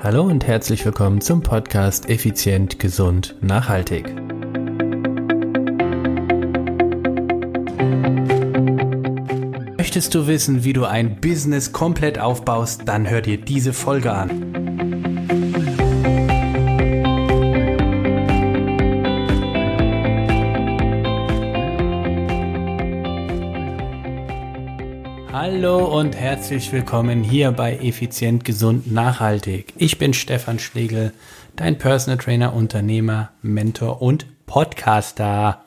Hallo und herzlich willkommen zum Podcast Effizient, Gesund, Nachhaltig. Möchtest du wissen, wie du ein Business komplett aufbaust, dann hör dir diese Folge an. Hallo und herzlich willkommen hier bei Effizient, Gesund, Nachhaltig. Ich bin Stefan Schlegel, dein Personal Trainer, Unternehmer, Mentor und Podcaster.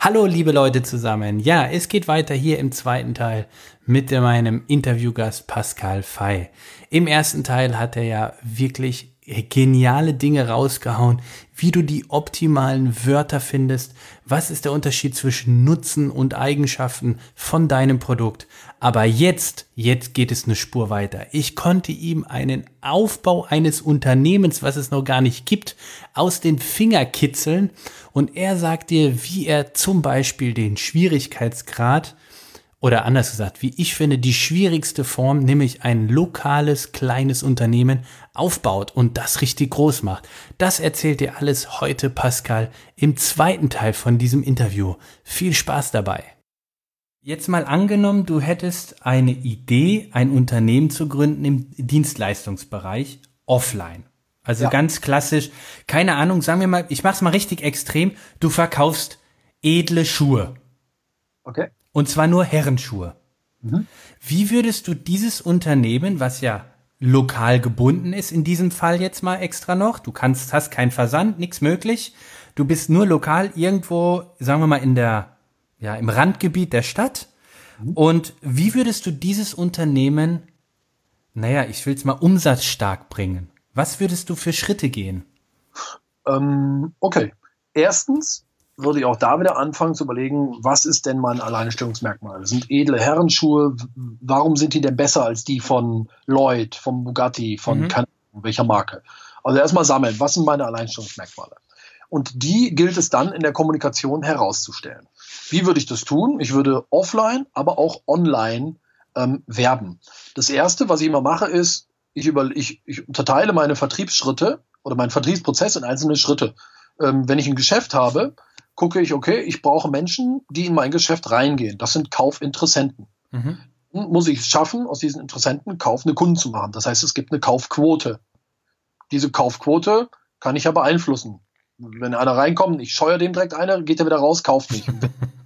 Hallo liebe Leute zusammen. Ja, es geht weiter hier im zweiten Teil mit meinem Interviewgast Pascal Fey. Im ersten Teil hat er ja wirklich geniale Dinge rausgehauen, wie du die optimalen Wörter findest, was ist der Unterschied zwischen Nutzen und Eigenschaften von deinem Produkt. Aber jetzt, jetzt geht es eine Spur weiter. Ich konnte ihm einen Aufbau eines Unternehmens, was es noch gar nicht gibt, aus den Finger kitzeln und er sagt dir, wie er zum Beispiel den Schwierigkeitsgrad oder anders gesagt, wie ich finde, die schwierigste Form, nämlich ein lokales, kleines Unternehmen aufbaut und das richtig groß macht. Das erzählt dir alles heute Pascal im zweiten Teil von diesem Interview. Viel Spaß dabei. Jetzt mal angenommen, du hättest eine Idee, ein Unternehmen zu gründen im Dienstleistungsbereich offline. Also ja. ganz klassisch, keine Ahnung, sagen wir mal, ich mach's mal richtig extrem, du verkaufst edle Schuhe. Okay. Und zwar nur Herrenschuhe. Mhm. Wie würdest du dieses Unternehmen, was ja lokal gebunden ist, in diesem Fall jetzt mal extra noch, du kannst, hast keinen Versand, nichts möglich, du bist nur lokal irgendwo, sagen wir mal, in der, ja, im Randgebiet der Stadt. Mhm. Und wie würdest du dieses Unternehmen, naja, ich will es mal umsatzstark bringen? Was würdest du für Schritte gehen? Ähm, okay. Erstens, würde ich auch da wieder anfangen zu überlegen, was ist denn mein Alleinstellungsmerkmal? Das sind edle Herrenschuhe. Warum sind die denn besser als die von Lloyd, von Bugatti, von mhm. welcher Marke? Also erstmal sammeln, was sind meine Alleinstellungsmerkmale? Und die gilt es dann in der Kommunikation herauszustellen. Wie würde ich das tun? Ich würde offline, aber auch online ähm, werben. Das erste, was ich immer mache, ist, ich, über, ich, ich unterteile meine Vertriebsschritte oder meinen Vertriebsprozess in einzelne Schritte. Ähm, wenn ich ein Geschäft habe, gucke ich, okay, ich brauche Menschen, die in mein Geschäft reingehen. Das sind Kaufinteressenten. Mhm. Muss ich es schaffen, aus diesen Interessenten kaufende Kunden zu machen. Das heißt, es gibt eine Kaufquote. Diese Kaufquote kann ich ja beeinflussen. Wenn einer reinkommt, ich scheue dem direkt einer, geht er wieder raus, kauft nicht.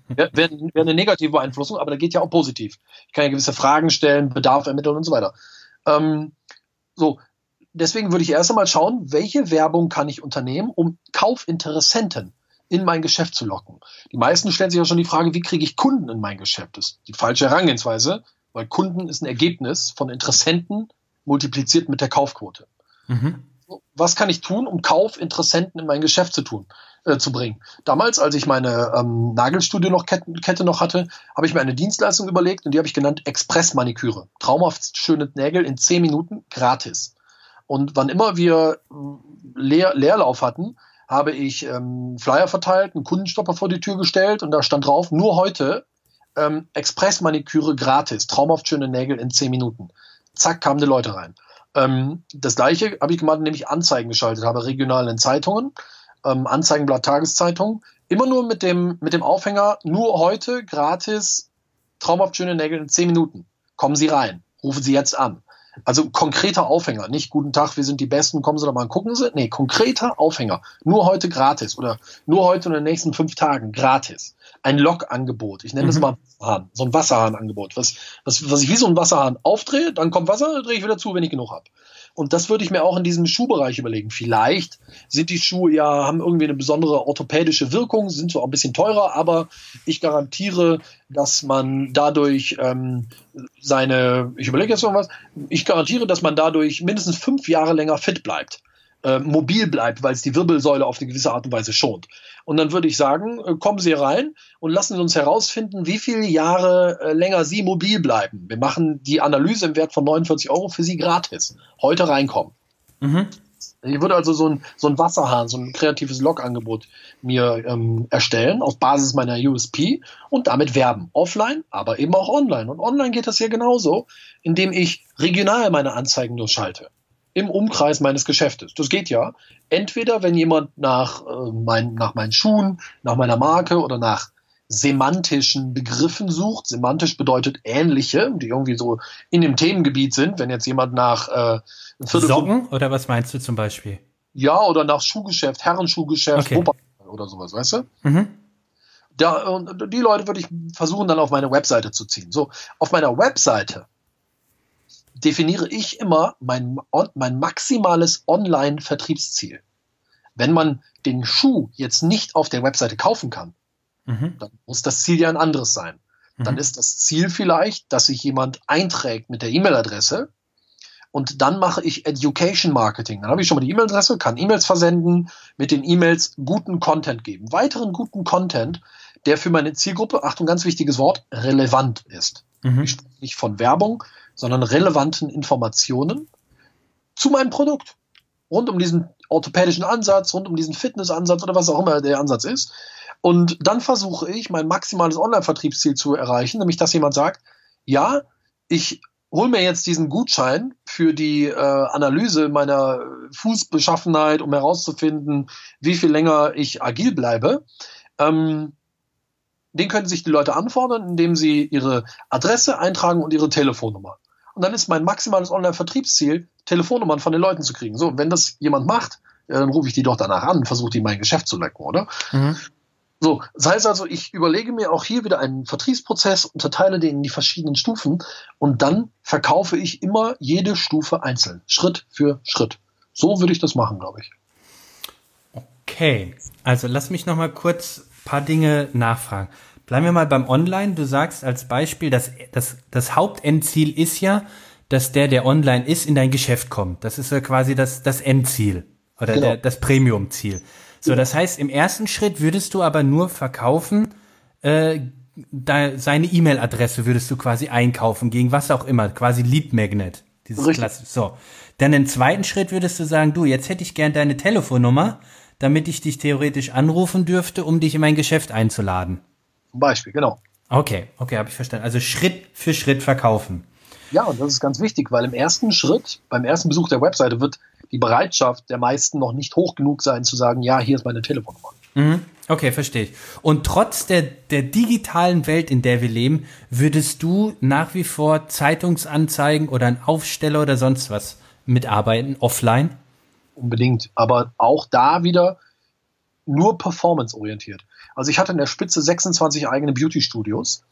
Wäre wär, wär eine negative Beeinflussung, aber da geht ja auch positiv. Ich kann ja gewisse Fragen stellen, Bedarf ermitteln und so weiter. Ähm, so, deswegen würde ich erst einmal schauen, welche Werbung kann ich unternehmen, um Kaufinteressenten in mein Geschäft zu locken. Die meisten stellen sich ja schon die Frage, wie kriege ich Kunden in mein Geschäft? Das ist die falsche Herangehensweise, weil Kunden ist ein Ergebnis von Interessenten multipliziert mit der Kaufquote. Mhm. Was kann ich tun, um Kaufinteressenten in mein Geschäft zu tun, äh, zu bringen? Damals, als ich meine ähm, Nagelstudio noch Kette, Kette noch hatte, habe ich mir eine Dienstleistung überlegt und die habe ich genannt Express-Maniküre. Traumhaft schöne Nägel in zehn Minuten gratis. Und wann immer wir äh, Leer, Leerlauf hatten, habe ich ähm, Flyer verteilt, einen Kundenstopper vor die Tür gestellt und da stand drauf, nur heute ähm, Express-Maniküre gratis, traumhaft schöne Nägel in zehn Minuten. Zack, kamen die Leute rein. Ähm, das gleiche habe ich gemacht, indem ich Anzeigen geschaltet habe, regional in Zeitungen, ähm, Anzeigenblatt, Tageszeitung, immer nur mit dem, mit dem Aufhänger, nur heute gratis, traumhaft schöne Nägel in zehn Minuten. Kommen Sie rein, rufen Sie jetzt an. Also konkreter Aufhänger, nicht guten Tag, wir sind die Besten, kommen Sie doch mal und gucken Sie. Nee, konkreter Aufhänger. Nur heute gratis oder nur heute und in den nächsten fünf Tagen gratis. Ein Log-Angebot. Ich nenne mhm. das mal Wasserhahn, so ein Wasserhahn-Angebot. Was, was, was ich wie so ein Wasserhahn aufdrehe, dann kommt Wasser, drehe ich wieder zu, wenn ich genug habe. Und das würde ich mir auch in diesem Schuhbereich überlegen. Vielleicht sind die Schuhe ja, haben irgendwie eine besondere orthopädische Wirkung, sind zwar ein bisschen teurer, aber ich garantiere, dass man dadurch ähm, seine, ich überlege jetzt noch was, ich garantiere, dass man dadurch mindestens fünf Jahre länger fit bleibt äh, mobil bleibt, weil es die Wirbelsäule auf eine gewisse Art und Weise schont. Und dann würde ich sagen, äh, kommen Sie rein und lassen Sie uns herausfinden, wie viele Jahre äh, länger Sie mobil bleiben. Wir machen die Analyse im Wert von 49 Euro für Sie gratis. Heute reinkommen. Mhm. Ich würde also so ein, so ein Wasserhahn, so ein kreatives Log-Angebot mir ähm, erstellen auf Basis meiner USP und damit werben. Offline, aber eben auch online. Und online geht das ja genauso, indem ich regional meine Anzeigen nur schalte. Im Umkreis meines Geschäftes. Das geht ja. Entweder, wenn jemand nach, äh, mein, nach meinen Schuhen, nach meiner Marke oder nach semantischen Begriffen sucht. Semantisch bedeutet ähnliche, die irgendwie so in dem Themengebiet sind. Wenn jetzt jemand nach äh, Socken oder was meinst du zum Beispiel? Ja, oder nach Schuhgeschäft, Herrenschuhgeschäft, okay. oder sowas, weißt du? Mhm. Da, und die Leute würde ich versuchen, dann auf meine Webseite zu ziehen. So, auf meiner Webseite definiere ich immer mein, mein maximales Online-Vertriebsziel. Wenn man den Schuh jetzt nicht auf der Webseite kaufen kann, mhm. dann muss das Ziel ja ein anderes sein. Mhm. Dann ist das Ziel vielleicht, dass sich jemand einträgt mit der E-Mail-Adresse und dann mache ich Education Marketing. Dann habe ich schon mal die E-Mail-Adresse, kann E-Mails versenden, mit den E-Mails guten Content geben. Weiteren guten Content, der für meine Zielgruppe, Achtung, ganz wichtiges Wort, relevant ist. Mhm. Ich spreche nicht von Werbung, sondern relevanten Informationen zu meinem Produkt. Rund um diesen orthopädischen Ansatz, rund um diesen Fitnessansatz oder was auch immer der Ansatz ist. Und dann versuche ich, mein maximales Online-Vertriebsziel zu erreichen, nämlich dass jemand sagt, ja, ich hol mir jetzt diesen Gutschein für die äh, Analyse meiner Fußbeschaffenheit, um herauszufinden, wie viel länger ich agil bleibe. Ähm, den können sich die Leute anfordern, indem sie ihre Adresse eintragen und ihre Telefonnummer. Und dann ist mein maximales Online-Vertriebsziel, Telefonnummern von den Leuten zu kriegen. So, wenn das jemand macht, dann rufe ich die doch danach an, versuche die mein Geschäft zu lecken, oder? Mhm. So, das heißt also, ich überlege mir auch hier wieder einen Vertriebsprozess, unterteile den in die verschiedenen Stufen und dann verkaufe ich immer jede Stufe einzeln, Schritt für Schritt. So würde ich das machen, glaube ich. Okay, also lass mich noch mal kurz paar Dinge nachfragen. Bleiben wir mal beim Online. Du sagst als Beispiel, dass das, das Hauptendziel ist ja, dass der, der online ist, in dein Geschäft kommt. Das ist ja quasi das, das Endziel oder genau. der, das Premium-Ziel. So, das heißt, im ersten Schritt würdest du aber nur verkaufen, äh, da, seine E-Mail-Adresse würdest du quasi einkaufen, gegen was auch immer, quasi Lead Magnet. Dieses Klasse. So. Dann im zweiten Schritt würdest du sagen, du, jetzt hätte ich gern deine Telefonnummer, damit ich dich theoretisch anrufen dürfte, um dich in mein Geschäft einzuladen. Zum Beispiel, genau. Okay, okay, habe ich verstanden. Also Schritt für Schritt verkaufen. Ja, und das ist ganz wichtig, weil im ersten Schritt, beim ersten Besuch der Webseite wird die Bereitschaft der meisten noch nicht hoch genug sein zu sagen, ja, hier ist meine Telefonnummer. Mhm. Okay, verstehe ich. Und trotz der, der digitalen Welt, in der wir leben, würdest du nach wie vor Zeitungsanzeigen oder ein Aufsteller oder sonst was mitarbeiten, offline? Unbedingt. Aber auch da wieder nur performance-orientiert. Also ich hatte in der Spitze 26 eigene Beauty-Studios.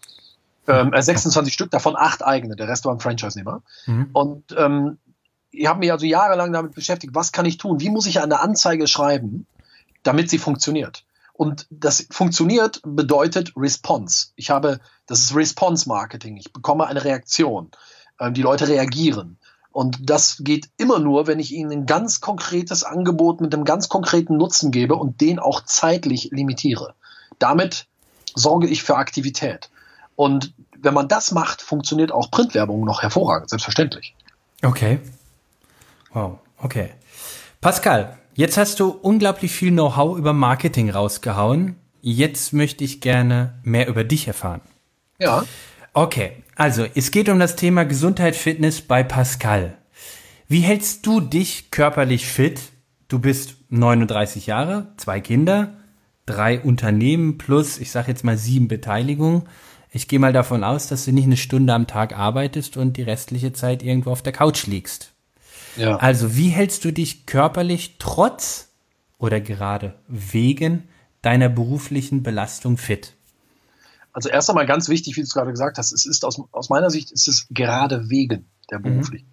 Ähm, 26 äh, Stück, davon acht eigene, der Rest waren Franchise-Nehmer. Mhm. Und ähm, ich habe mich also jahrelang damit beschäftigt, was kann ich tun? Wie muss ich eine Anzeige schreiben, damit sie funktioniert? Und das funktioniert bedeutet Response. Ich habe, das ist Response Marketing. Ich bekomme eine Reaktion. Ähm, die Leute reagieren. Und das geht immer nur, wenn ich ihnen ein ganz konkretes Angebot mit einem ganz konkreten Nutzen gebe und den auch zeitlich limitiere. Damit sorge ich für Aktivität. Und wenn man das macht, funktioniert auch Printwerbung noch hervorragend, selbstverständlich. Okay. Wow, okay. Pascal, jetzt hast du unglaublich viel Know-how über Marketing rausgehauen. Jetzt möchte ich gerne mehr über dich erfahren. Ja. Okay, also es geht um das Thema Gesundheit, Fitness bei Pascal. Wie hältst du dich körperlich fit? Du bist 39 Jahre, zwei Kinder, drei Unternehmen plus, ich sage jetzt mal sieben Beteiligungen. Ich gehe mal davon aus, dass du nicht eine Stunde am Tag arbeitest und die restliche Zeit irgendwo auf der Couch liegst. Ja. Also wie hältst du dich körperlich trotz oder gerade wegen deiner beruflichen Belastung fit? Also erst einmal ganz wichtig, wie du es gerade gesagt hast, es ist aus, aus meiner Sicht ist es gerade wegen der mhm. beruflichen.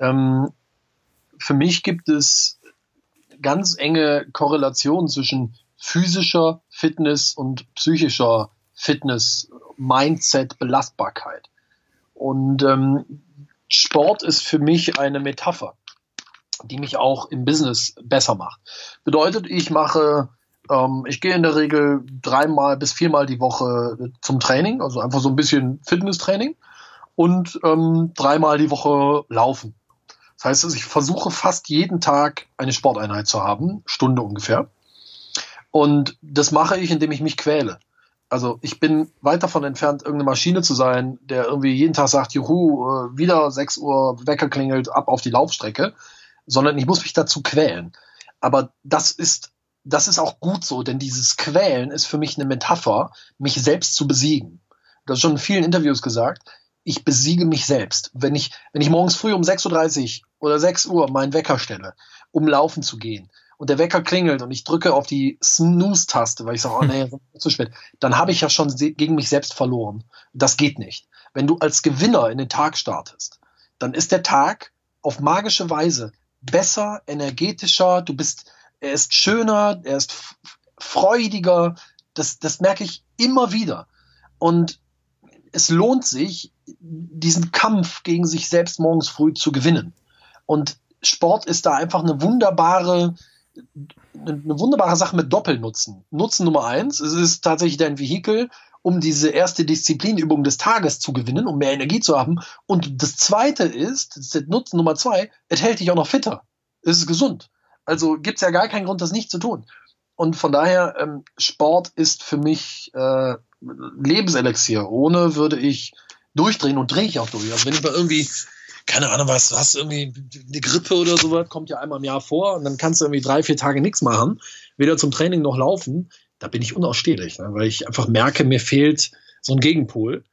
Mhm. Ähm, für mich gibt es ganz enge Korrelationen zwischen physischer Fitness und psychischer Fitness, Mindset, Belastbarkeit. Und ähm, Sport ist für mich eine Metapher, die mich auch im Business besser macht. Bedeutet, ich mache, ähm, ich gehe in der Regel dreimal bis viermal die Woche zum Training, also einfach so ein bisschen Fitnesstraining und ähm, dreimal die Woche laufen. Das heißt, also ich versuche fast jeden Tag eine Sporteinheit zu haben, Stunde ungefähr. Und das mache ich, indem ich mich quäle. Also ich bin weit davon entfernt, irgendeine Maschine zu sein, der irgendwie jeden Tag sagt, juhu, äh, wieder 6 Uhr Wecker klingelt, ab auf die Laufstrecke, sondern ich muss mich dazu quälen. Aber das ist, das ist auch gut so, denn dieses Quälen ist für mich eine Metapher, mich selbst zu besiegen. Das ist schon in vielen Interviews gesagt. Ich besiege mich selbst. Wenn ich, wenn ich morgens früh um 6.30 Uhr oder 6 Uhr meinen Wecker stelle, um laufen zu gehen, und der Wecker klingelt und ich drücke auf die Snooze-Taste, weil ich sage, oh nee, zu spät, dann habe ich ja schon gegen mich selbst verloren. Das geht nicht. Wenn du als Gewinner in den Tag startest, dann ist der Tag auf magische Weise besser, energetischer, du bist, er ist schöner, er ist freudiger. Das, das merke ich immer wieder. Und es lohnt sich, diesen Kampf gegen sich selbst morgens früh zu gewinnen. Und Sport ist da einfach eine wunderbare, eine wunderbare Sache mit Doppelnutzen. Nutzen Nummer eins, es ist tatsächlich dein Vehikel, um diese erste Disziplinübung des Tages zu gewinnen, um mehr Energie zu haben. Und das zweite ist, das ist Nutzen Nummer zwei, es hält dich auch noch fitter. Es ist gesund. Also gibt es ja gar keinen Grund, das nicht zu tun. Und von daher, ähm, Sport ist für mich äh, Lebenselixier. Ohne würde ich durchdrehen und drehe ich auch durch. Also wenn ich mal irgendwie keine Ahnung was, du hast irgendwie eine Grippe oder sowas, kommt ja einmal im Jahr vor und dann kannst du irgendwie drei, vier Tage nichts machen, weder zum Training noch laufen, da bin ich unausstehlich, ne? weil ich einfach merke, mir fehlt so ein Gegenpol.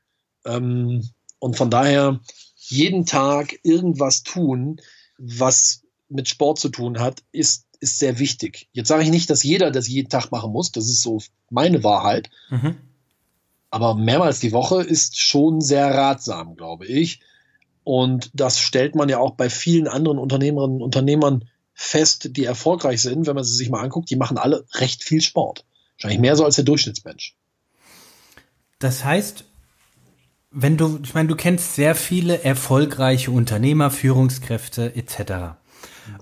Ähm, und von daher jeden Tag irgendwas tun, was mit Sport zu tun hat, ist, ist sehr wichtig. Jetzt sage ich nicht, dass jeder das jeden Tag machen muss, das ist so meine Wahrheit. Mhm. Aber mehrmals die Woche ist schon sehr ratsam, glaube ich. Und das stellt man ja auch bei vielen anderen Unternehmerinnen und Unternehmern fest, die erfolgreich sind, wenn man sie sich mal anguckt, die machen alle recht viel Sport. Wahrscheinlich mehr so als der Durchschnittsmensch. Das heißt, wenn du, ich meine, du kennst sehr viele erfolgreiche Unternehmer, Führungskräfte etc.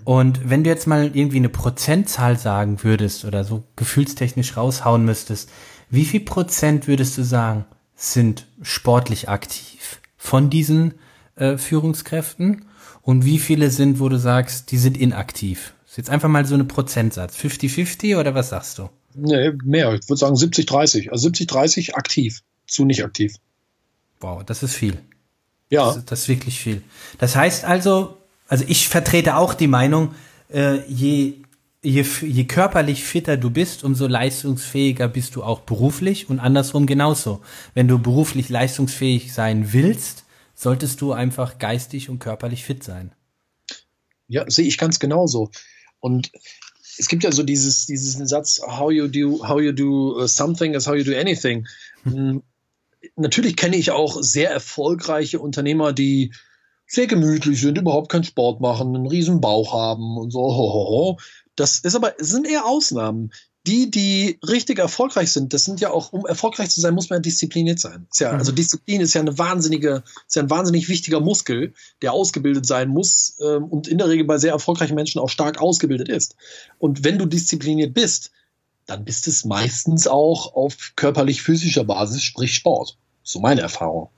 Und wenn du jetzt mal irgendwie eine Prozentzahl sagen würdest oder so gefühlstechnisch raushauen müsstest, wie viel Prozent würdest du sagen, sind sportlich aktiv von diesen äh, Führungskräften und wie viele sind, wo du sagst, die sind inaktiv? Das ist jetzt einfach mal so eine Prozentsatz. 50-50 oder was sagst du? Nee, mehr. Ich würde sagen 70-30. Also 70-30 aktiv zu nicht aktiv. Wow, das ist viel. Ja. Das, das, ist wirklich viel. Das heißt also, also ich vertrete auch die Meinung, äh, je, je, je körperlich fitter du bist, umso leistungsfähiger bist du auch beruflich und andersrum genauso. Wenn du beruflich leistungsfähig sein willst, solltest du einfach geistig und körperlich fit sein. Ja, sehe ich ganz genauso. Und es gibt ja so dieses, diesen Satz, how you do, how you do uh, something is how you do anything. Hm. Natürlich kenne ich auch sehr erfolgreiche Unternehmer, die sehr gemütlich sind, überhaupt keinen Sport machen, einen riesen Bauch haben und so. Ho, Das ist aber, sind eher Ausnahmen die, die richtig erfolgreich sind, das sind ja auch, um erfolgreich zu sein, muss man ja diszipliniert sein. Ja, mhm. Also Disziplin ist ja eine wahnsinnige, ist ja ein wahnsinnig wichtiger Muskel, der ausgebildet sein muss ähm, und in der Regel bei sehr erfolgreichen Menschen auch stark ausgebildet ist. Und wenn du diszipliniert bist, dann bist es meistens auch auf körperlich-physischer Basis, sprich Sport. So meine Erfahrung.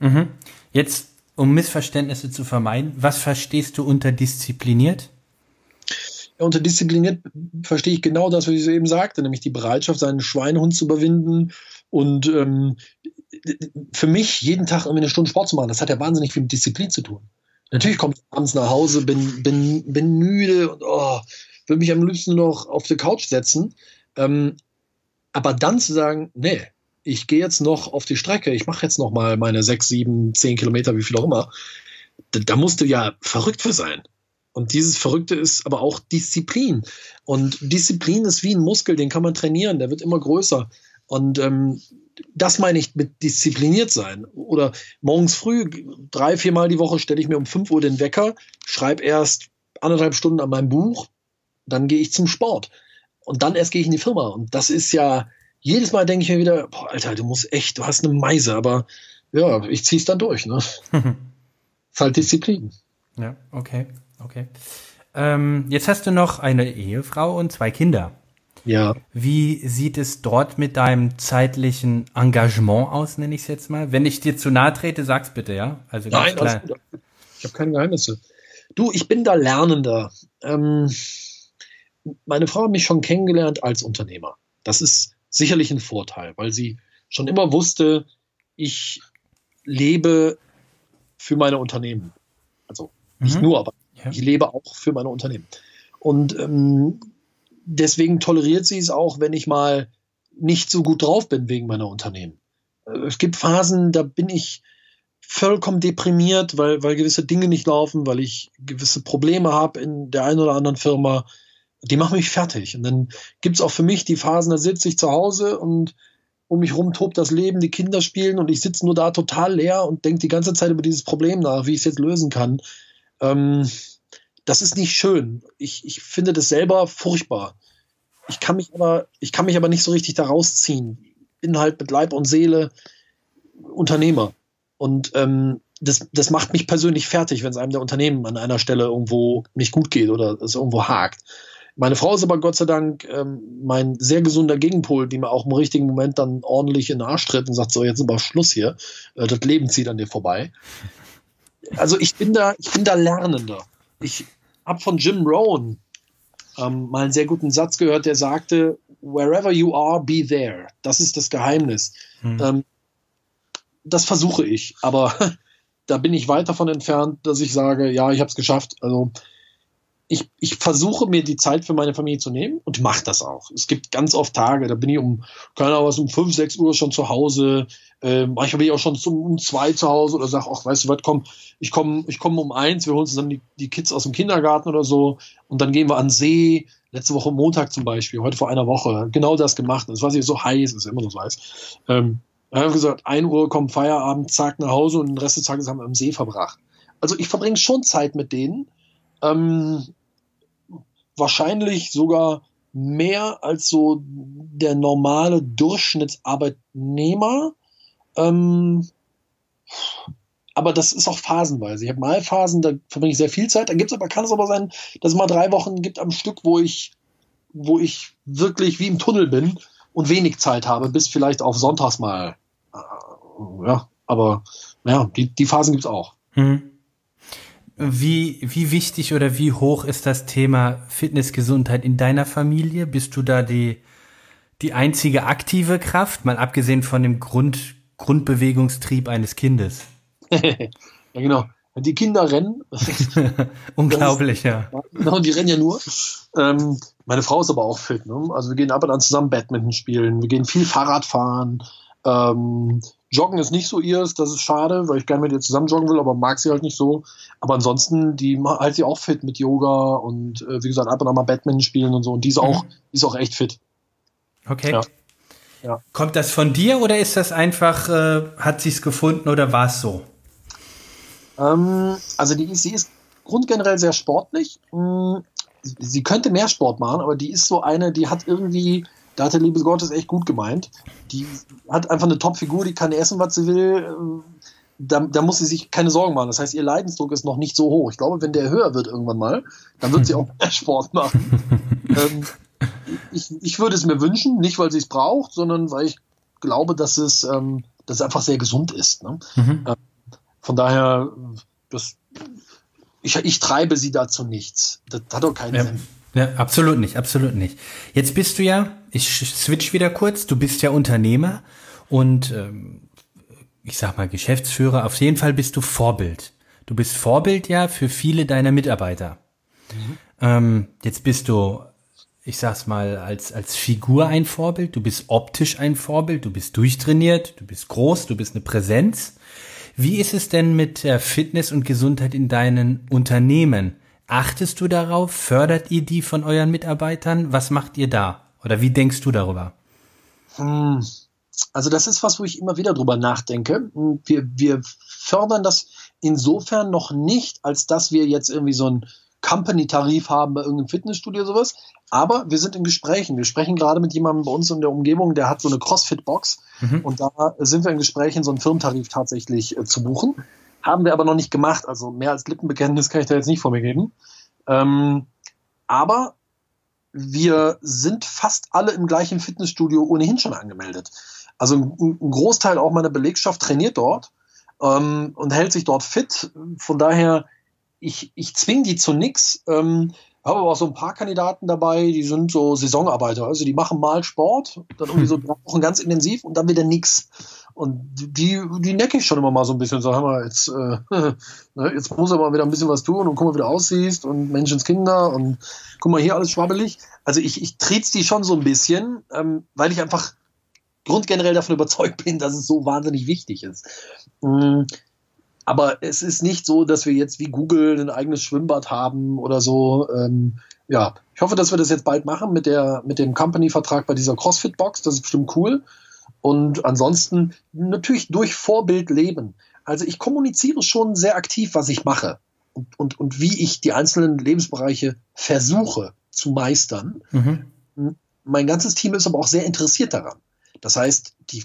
Mhm. Jetzt, um Missverständnisse zu vermeiden, was verstehst du unter diszipliniert? Ja, unter diszipliniert verstehe ich genau das, was ich eben sagte, nämlich die Bereitschaft, seinen Schweinehund zu überwinden und ähm, für mich jeden Tag irgendwie eine Stunde Sport zu machen. Das hat ja wahnsinnig viel mit Disziplin zu tun. Natürlich komme ich abends nach Hause, bin, bin, bin müde und oh, will mich am liebsten noch auf die Couch setzen. Ähm, aber dann zu sagen, nee, ich gehe jetzt noch auf die Strecke, ich mache jetzt noch mal meine sechs, sieben, zehn Kilometer, wie viel auch immer, da, da musst du ja verrückt für sein. Und dieses Verrückte ist aber auch Disziplin. Und Disziplin ist wie ein Muskel, den kann man trainieren, der wird immer größer. Und ähm, das meine ich mit diszipliniert sein. Oder morgens früh, drei, viermal die Woche stelle ich mir um 5 Uhr den Wecker, schreibe erst anderthalb Stunden an meinem Buch, dann gehe ich zum Sport. Und dann erst gehe ich in die Firma. Und das ist ja, jedes Mal denke ich mir wieder, boah, Alter, du musst echt, du hast eine Meise, aber ja, ich ziehe es dann durch. Ne? ist halt Disziplin. Ja, okay. Okay. Ähm, jetzt hast du noch eine Ehefrau und zwei Kinder. Ja. Wie sieht es dort mit deinem zeitlichen Engagement aus, nenne ich es jetzt mal? Wenn ich dir zu nahe trete, sag's bitte, ja? Also ganz Nein, klar. Ich habe keine Geheimnisse. Du, ich bin da Lernender. Ähm, meine Frau hat mich schon kennengelernt als Unternehmer. Das ist sicherlich ein Vorteil, weil sie schon immer wusste, ich lebe für meine Unternehmen. Also nicht mhm. nur, aber ja. ich lebe auch für meine Unternehmen. Und ähm, deswegen toleriert sie es auch, wenn ich mal nicht so gut drauf bin wegen meiner Unternehmen. Äh, es gibt Phasen, da bin ich vollkommen deprimiert, weil, weil gewisse Dinge nicht laufen, weil ich gewisse Probleme habe in der einen oder anderen Firma. Die machen mich fertig. Und dann gibt es auch für mich die Phasen, da sitze ich zu Hause und um mich rum tobt das Leben, die Kinder spielen und ich sitze nur da total leer und denke die ganze Zeit über dieses Problem nach, wie ich es jetzt lösen kann. Ähm, das ist nicht schön. Ich, ich finde das selber furchtbar. Ich kann mich aber, ich kann mich aber nicht so richtig da rausziehen. Bin halt mit Leib und Seele Unternehmer. Und ähm, das, das macht mich persönlich fertig, wenn es einem der Unternehmen an einer Stelle irgendwo nicht gut geht oder es irgendwo hakt. Meine Frau ist aber Gott sei Dank ähm, mein sehr gesunder Gegenpol, die mir auch im richtigen Moment dann ordentlich in den Arsch tritt und sagt, so, jetzt ist aber Schluss hier. Äh, das Leben zieht an dir vorbei. Also ich bin da, ich bin da Lernender. Ich habe von Jim Rohn ähm, mal einen sehr guten Satz gehört, der sagte, wherever you are, be there. Das ist das Geheimnis. Hm. Ähm, das versuche ich, aber da bin ich weit davon entfernt, dass ich sage, ja, ich habe es geschafft. Also ich, ich versuche mir die Zeit für meine Familie zu nehmen und mache das auch. Es gibt ganz oft Tage, da bin ich um, keine Ahnung was, um fünf, sechs Uhr schon zu Hause. Ähm, manchmal bin ich auch schon zum, um zwei zu Hause oder sage, ach, weißt du was, komm, ich komme ich komm um eins, wir holen zusammen die, die Kids aus dem Kindergarten oder so und dann gehen wir an See. Letzte Woche Montag zum Beispiel, heute vor einer Woche, genau das gemacht. Das war nicht so heiß, ist immer noch so heiß. Ähm, dann haben wir gesagt, ein Uhr kommt Feierabend, zack, nach Hause und den Rest des Tages haben wir am See verbracht. Also ich verbringe schon Zeit mit denen. Ähm, wahrscheinlich sogar mehr als so der normale Durchschnittsarbeitnehmer. Ähm, aber das ist auch phasenweise. Ich habe mal Phasen, da verbringe ich sehr viel Zeit. Dann gibt es aber, kann es aber sein, dass es mal drei Wochen gibt am Stück, wo ich, wo ich wirklich wie im Tunnel bin und wenig Zeit habe, bis vielleicht auf Sonntags mal. Äh, ja, aber ja, die, die Phasen gibt es auch. Hm. Wie, wie wichtig oder wie hoch ist das Thema Fitnessgesundheit in deiner Familie? Bist du da die, die einzige aktive Kraft, mal abgesehen von dem Grund, Grundbewegungstrieb eines Kindes? ja, genau. Die Kinder rennen. Unglaublich, ja. Genau, die rennen ja nur. Ähm, meine Frau ist aber auch fit. Ne? Also wir gehen ab und an zusammen Badminton spielen. Wir gehen viel Fahrrad fahren. Ähm, Joggen ist nicht so ihrs, das ist schade, weil ich gerne mit ihr zusammen joggen will, aber mag sie halt nicht so. Aber ansonsten, die halt sie auch fit mit Yoga und äh, wie gesagt, ab und an mal Badminton spielen und so. Und die ist, mhm. auch, die ist auch echt fit. Okay. Ja. Ja. Kommt das von dir oder ist das einfach, äh, hat sie es gefunden oder war es so? Ähm, also die, sie ist grundgenerell sehr sportlich. Hm, sie könnte mehr Sport machen, aber die ist so eine, die hat irgendwie da hat der liebe Gott es echt gut gemeint. Die hat einfach eine Top-Figur, die kann essen, was sie will. Da, da, muss sie sich keine Sorgen machen. Das heißt, ihr Leidensdruck ist noch nicht so hoch. Ich glaube, wenn der höher wird irgendwann mal, dann wird sie auch mehr Sport machen. ähm, ich, ich würde es mir wünschen, nicht weil sie es braucht, sondern weil ich glaube, dass es, ähm, dass es einfach sehr gesund ist. Ne? Mhm. Ähm, von daher, das, ich, ich treibe sie dazu nichts. Das hat doch keinen ja. Sinn. Ja, absolut nicht, absolut nicht. Jetzt bist du ja, ich switch wieder kurz, du bist ja Unternehmer und ähm, ich sag mal Geschäftsführer, auf jeden Fall bist du Vorbild. Du bist Vorbild ja für viele deiner Mitarbeiter. Mhm. Ähm, jetzt bist du, ich sag's mal, als, als Figur ein Vorbild, du bist optisch ein Vorbild, du bist durchtrainiert, du bist groß, du bist eine Präsenz. Wie ist es denn mit der Fitness und Gesundheit in deinen Unternehmen? Achtest du darauf? Fördert ihr die von euren Mitarbeitern? Was macht ihr da? Oder wie denkst du darüber? Hm. Also das ist was, wo ich immer wieder drüber nachdenke. Wir, wir fördern das insofern noch nicht, als dass wir jetzt irgendwie so einen Company-Tarif haben bei irgendeinem Fitnessstudio oder sowas. Aber wir sind in Gesprächen. Wir sprechen gerade mit jemandem bei uns in der Umgebung, der hat so eine CrossFit-Box. Mhm. Und da sind wir in Gesprächen, so einen Firmentarif tatsächlich äh, zu buchen. Haben wir aber noch nicht gemacht. Also mehr als Lippenbekenntnis kann ich da jetzt nicht vor mir geben. Ähm, aber wir sind fast alle im gleichen Fitnessstudio ohnehin schon angemeldet. Also ein, Großteil auch meiner Belegschaft trainiert dort ähm, und hält sich dort fit. Von daher, ich, ich zwinge die zu nichts. Ähm, habe aber auch so ein paar Kandidaten dabei, die sind so Saisonarbeiter. Also die machen mal Sport, dann irgendwie so drei Wochen ganz intensiv und dann wieder nix. Und die, die necke ich schon immer mal so ein bisschen. So, wir, jetzt, äh, ne, jetzt muss er mal wieder ein bisschen was tun und guck mal, wie du aussiehst und Menschenskinder und guck mal hier alles schwabbelig. Also ich, ich trete die schon so ein bisschen, ähm, weil ich einfach grundgenerell davon überzeugt bin, dass es so wahnsinnig wichtig ist. Mhm. Aber es ist nicht so, dass wir jetzt wie Google ein eigenes Schwimmbad haben oder so. Ähm, ja, ich hoffe, dass wir das jetzt bald machen mit, der, mit dem Company-Vertrag bei dieser CrossFit-Box. Das ist bestimmt cool. Und ansonsten natürlich durch Vorbild leben. Also ich kommuniziere schon sehr aktiv, was ich mache und, und, und wie ich die einzelnen Lebensbereiche versuche zu meistern. Mhm. Mein ganzes Team ist aber auch sehr interessiert daran. Das heißt, die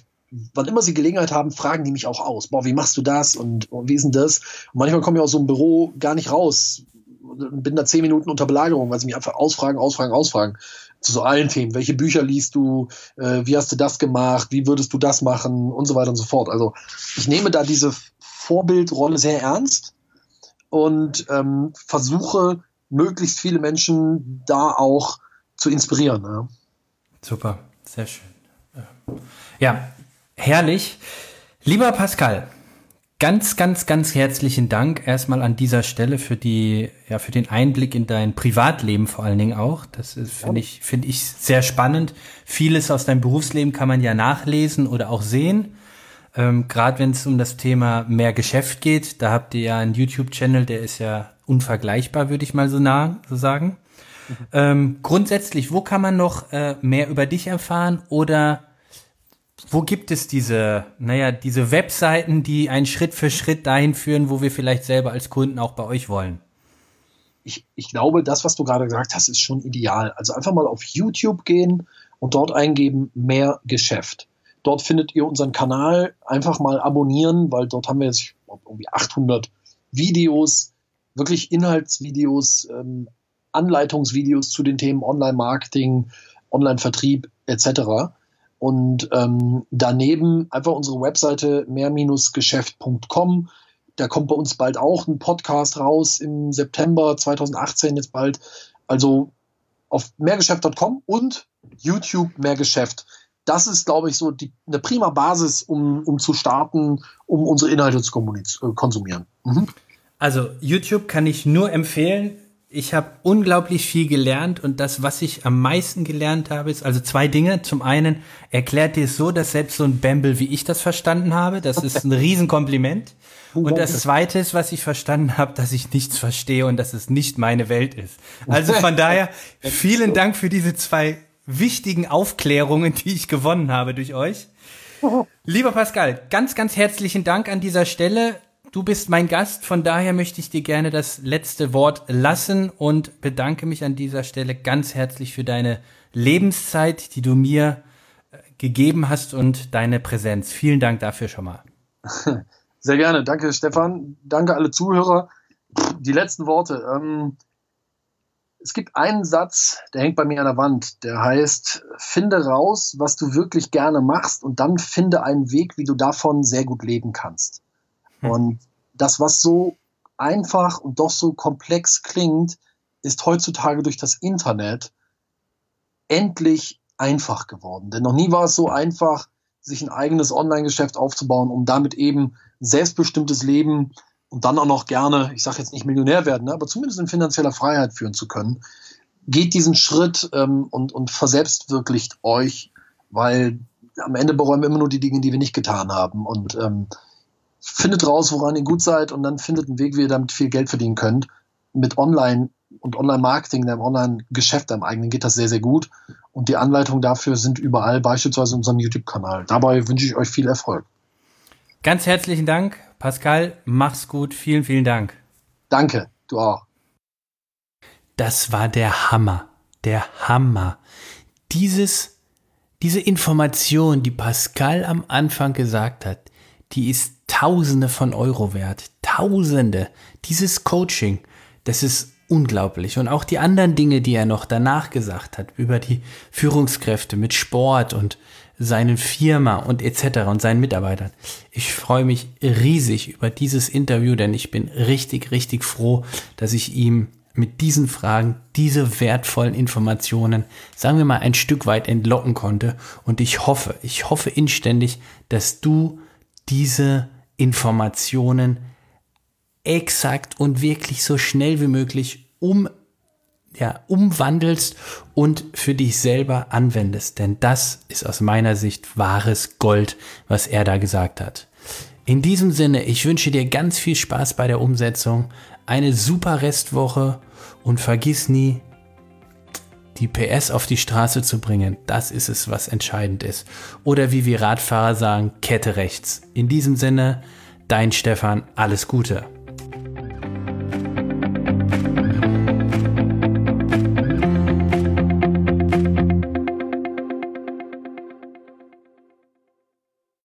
wann immer sie Gelegenheit haben, fragen die mich auch aus. Boah, wie machst du das und, und wie ist denn das? Und manchmal komme ich aus so einem Büro gar nicht raus und bin da zehn Minuten unter Belagerung, weil sie mich einfach ausfragen, ausfragen, ausfragen. Zu so allen Themen. Welche Bücher liest du? Äh, wie hast du das gemacht? Wie würdest du das machen? Und so weiter und so fort. Also ich nehme da diese Vorbildrolle sehr ernst und ähm, versuche, möglichst viele Menschen da auch zu inspirieren. Ja. Super, sehr schön. Ja, Herrlich. Lieber Pascal, ganz, ganz, ganz herzlichen Dank erstmal an dieser Stelle für die, ja, für den Einblick in dein Privatleben vor allen Dingen auch. Das finde ich, finde ich sehr spannend. Vieles aus deinem Berufsleben kann man ja nachlesen oder auch sehen. Ähm, Gerade wenn es um das Thema mehr Geschäft geht, da habt ihr ja einen YouTube-Channel, der ist ja unvergleichbar, würde ich mal so nah so sagen. Mhm. Ähm, grundsätzlich, wo kann man noch äh, mehr über dich erfahren oder wo gibt es diese, naja, diese Webseiten, die einen Schritt für Schritt dahin führen, wo wir vielleicht selber als Kunden auch bei euch wollen? Ich, ich glaube, das, was du gerade gesagt hast, ist schon ideal. Also einfach mal auf YouTube gehen und dort eingeben, mehr Geschäft. Dort findet ihr unseren Kanal. Einfach mal abonnieren, weil dort haben wir jetzt irgendwie 800 Videos, wirklich Inhaltsvideos, ähm, Anleitungsvideos zu den Themen Online-Marketing, Online-Vertrieb etc. Und ähm, daneben einfach unsere Webseite mehr-geschäft.com. Da kommt bei uns bald auch ein Podcast raus im September 2018 jetzt bald. Also auf mehrgeschäft.com und YouTube Mehrgeschäft. Das ist, glaube ich, so die, eine prima Basis, um, um zu starten, um unsere Inhalte zu äh, konsumieren. Mhm. Also YouTube kann ich nur empfehlen ich habe unglaublich viel gelernt und das, was ich am meisten gelernt habe, ist also zwei Dinge. Zum einen erklärt dir es so, dass selbst so ein Bamble wie ich das verstanden habe. Das ist ein Riesenkompliment. Und das zweite ist, was ich verstanden habe, dass ich nichts verstehe und dass es nicht meine Welt ist. Also von daher vielen Dank für diese zwei wichtigen Aufklärungen, die ich gewonnen habe durch euch. Lieber Pascal, ganz, ganz herzlichen Dank an dieser Stelle. Du bist mein Gast, von daher möchte ich dir gerne das letzte Wort lassen und bedanke mich an dieser Stelle ganz herzlich für deine Lebenszeit, die du mir äh, gegeben hast und deine Präsenz. Vielen Dank dafür schon mal. Sehr gerne. Danke, Stefan. Danke alle Zuhörer. Die letzten Worte. Ähm, es gibt einen Satz, der hängt bei mir an der Wand, der heißt, finde raus, was du wirklich gerne machst und dann finde einen Weg, wie du davon sehr gut leben kannst. Hm. Und das, was so einfach und doch so komplex klingt, ist heutzutage durch das Internet endlich einfach geworden. Denn noch nie war es so einfach, sich ein eigenes Online-Geschäft aufzubauen, um damit eben selbstbestimmtes Leben und dann auch noch gerne, ich sage jetzt nicht Millionär werden, ne, aber zumindest in finanzieller Freiheit führen zu können. Geht diesen Schritt ähm, und, und verselbstwirklicht euch, weil am Ende bereuen wir immer nur die Dinge, die wir nicht getan haben. Und ähm, findet raus, woran ihr gut seid und dann findet einen Weg, wie ihr damit viel Geld verdienen könnt. Mit Online und Online-Marketing, deinem Online-Geschäft, deinem eigenen geht das sehr, sehr gut. Und die Anleitungen dafür sind überall, beispielsweise in unserem YouTube-Kanal. Dabei wünsche ich euch viel Erfolg. Ganz herzlichen Dank, Pascal. Mach's gut. Vielen, vielen Dank. Danke. Du auch. Das war der Hammer. Der Hammer. Dieses, diese Information, die Pascal am Anfang gesagt hat, die ist Tausende von Euro wert. Tausende. Dieses Coaching, das ist unglaublich. Und auch die anderen Dinge, die er noch danach gesagt hat, über die Führungskräfte mit Sport und seinen Firma und etc. und seinen Mitarbeitern. Ich freue mich riesig über dieses Interview, denn ich bin richtig, richtig froh, dass ich ihm mit diesen Fragen diese wertvollen Informationen, sagen wir mal, ein Stück weit entlocken konnte. Und ich hoffe, ich hoffe inständig, dass du diese Informationen exakt und wirklich so schnell wie möglich um, ja, umwandelst und für dich selber anwendest. Denn das ist aus meiner Sicht wahres Gold, was er da gesagt hat. In diesem Sinne, ich wünsche dir ganz viel Spaß bei der Umsetzung, eine super Restwoche und vergiss nie, die PS auf die Straße zu bringen. Das ist es, was entscheidend ist. Oder wie wir Radfahrer sagen, Kette rechts. In diesem Sinne, dein Stefan, alles Gute.